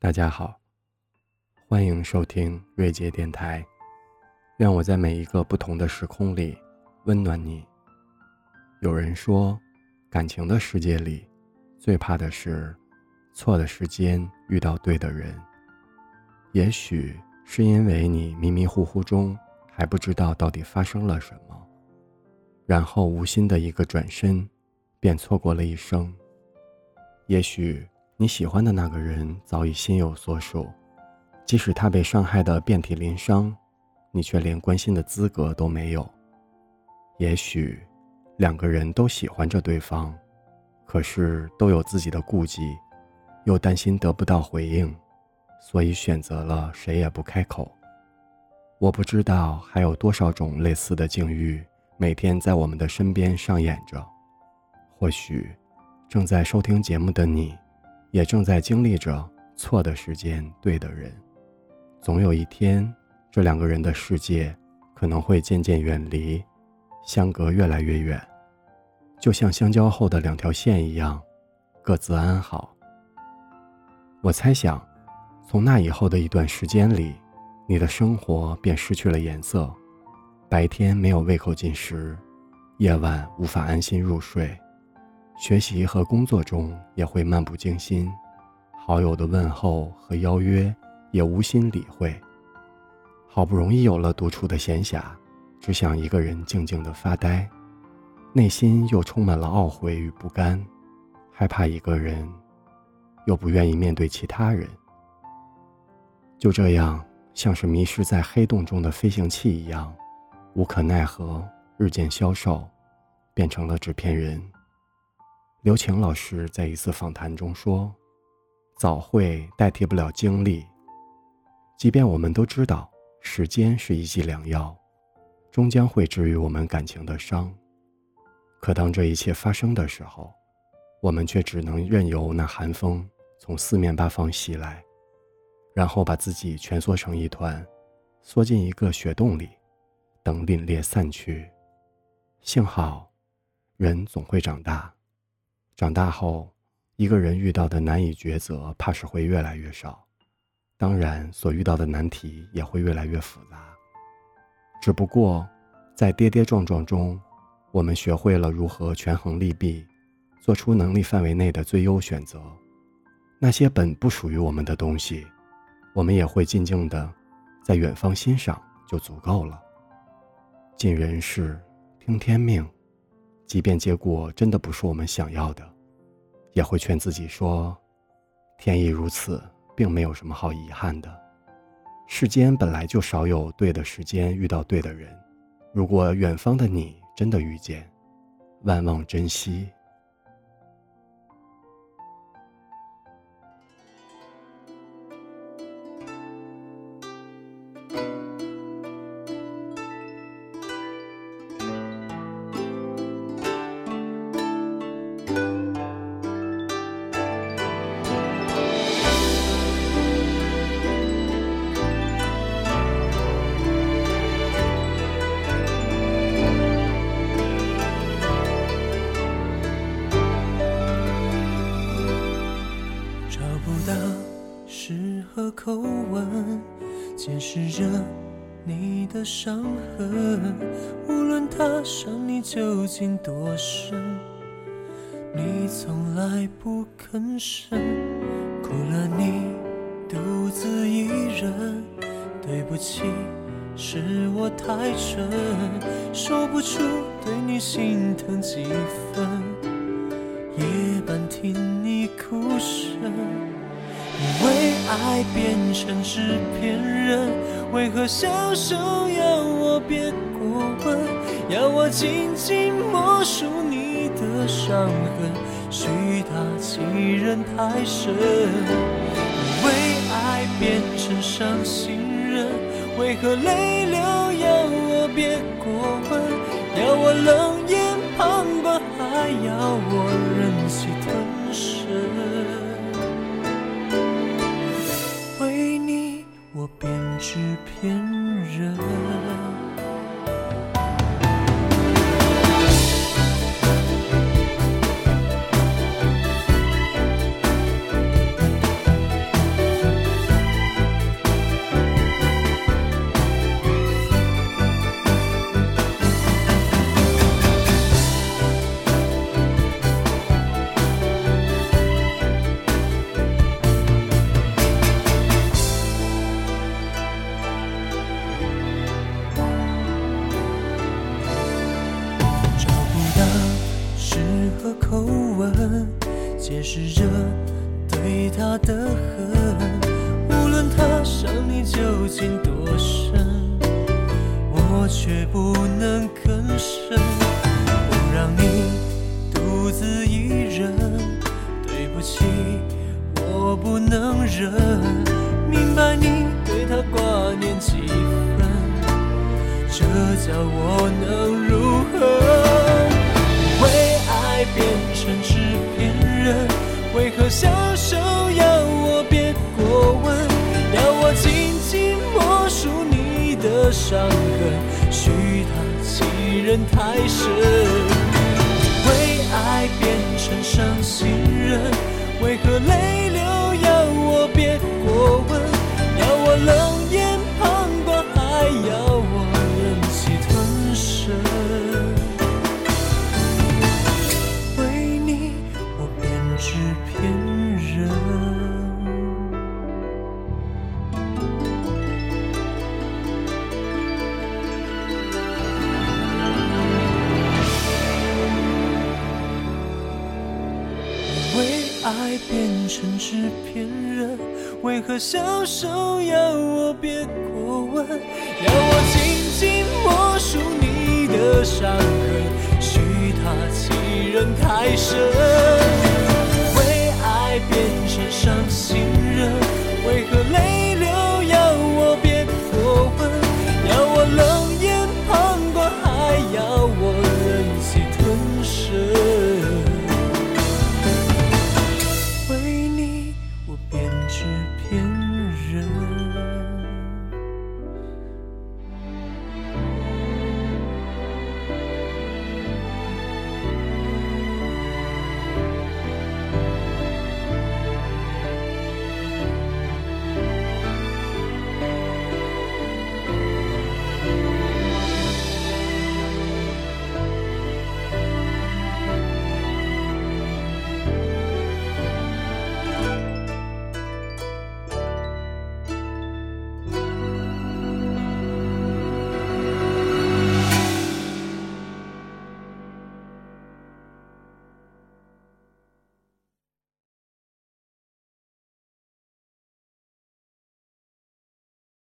大家好，欢迎收听瑞杰电台。愿我在每一个不同的时空里温暖你。有人说，感情的世界里，最怕的是错的时间遇到对的人。也许是因为你迷迷糊糊中还不知道到底发生了什么，然后无心的一个转身，便错过了一生。也许。你喜欢的那个人早已心有所属，即使他被伤害的遍体鳞伤，你却连关心的资格都没有。也许，两个人都喜欢着对方，可是都有自己的顾忌，又担心得不到回应，所以选择了谁也不开口。我不知道还有多少种类似的境遇，每天在我们的身边上演着。或许，正在收听节目的你。也正在经历着错的时间，对的人。总有一天，这两个人的世界可能会渐渐远离，相隔越来越远，就像相交后的两条线一样，各自安好。我猜想，从那以后的一段时间里，你的生活便失去了颜色，白天没有胃口进食，夜晚无法安心入睡。学习和工作中也会漫不经心，好友的问候和邀约也无心理会。好不容易有了独处的闲暇，只想一个人静静的发呆，内心又充满了懊悔与不甘，害怕一个人，又不愿意面对其他人。就这样，像是迷失在黑洞中的飞行器一样，无可奈何，日渐消瘦，变成了纸片人。刘晴老师在一次访谈中说：“早会代替不了经历，即便我们都知道时间是一剂良药，终将会治愈我们感情的伤。可当这一切发生的时候，我们却只能任由那寒风从四面八方袭来，然后把自己蜷缩成一团，缩进一个雪洞里，等凛冽散去。幸好，人总会长大。”长大后，一个人遇到的难以抉择，怕是会越来越少，当然，所遇到的难题也会越来越复杂。只不过，在跌跌撞撞中，我们学会了如何权衡利弊，做出能力范围内的最优选择。那些本不属于我们的东西，我们也会静静的在远方欣赏，就足够了。尽人事，听天命。即便结果真的不是我们想要的，也会劝自己说：“天意如此，并没有什么好遗憾的。世间本来就少有对的时间遇到对的人。如果远方的你真的遇见，万望珍惜。”口吻解释着你的伤痕，无论他伤你究竟多深，你从来不吭声，苦了你独自一人。对不起，是我太蠢，说不出对你心疼几分，夜半听你哭声。你为爱变成纸片人，为何小手要我别过问，要我紧紧默数你的伤痕，许他欺人太深。你为爱变成伤心人，为何泪流要我别过问，要我冷眼旁观，还要我忍气吞纸片人。口吻解释着对他的恨，无论他伤你究竟多深，我却不能吭声，不让你独自一人。对不起，我不能忍，明白你对他挂念几分，这叫我能小手要我别过问，要我轻轻默数你的伤痕，许他欺人太甚。为爱变成伤心人，为何泪流要我别过问，要我冷爱变成纸片人，为何小手要我别过问，要我紧紧默数你的伤。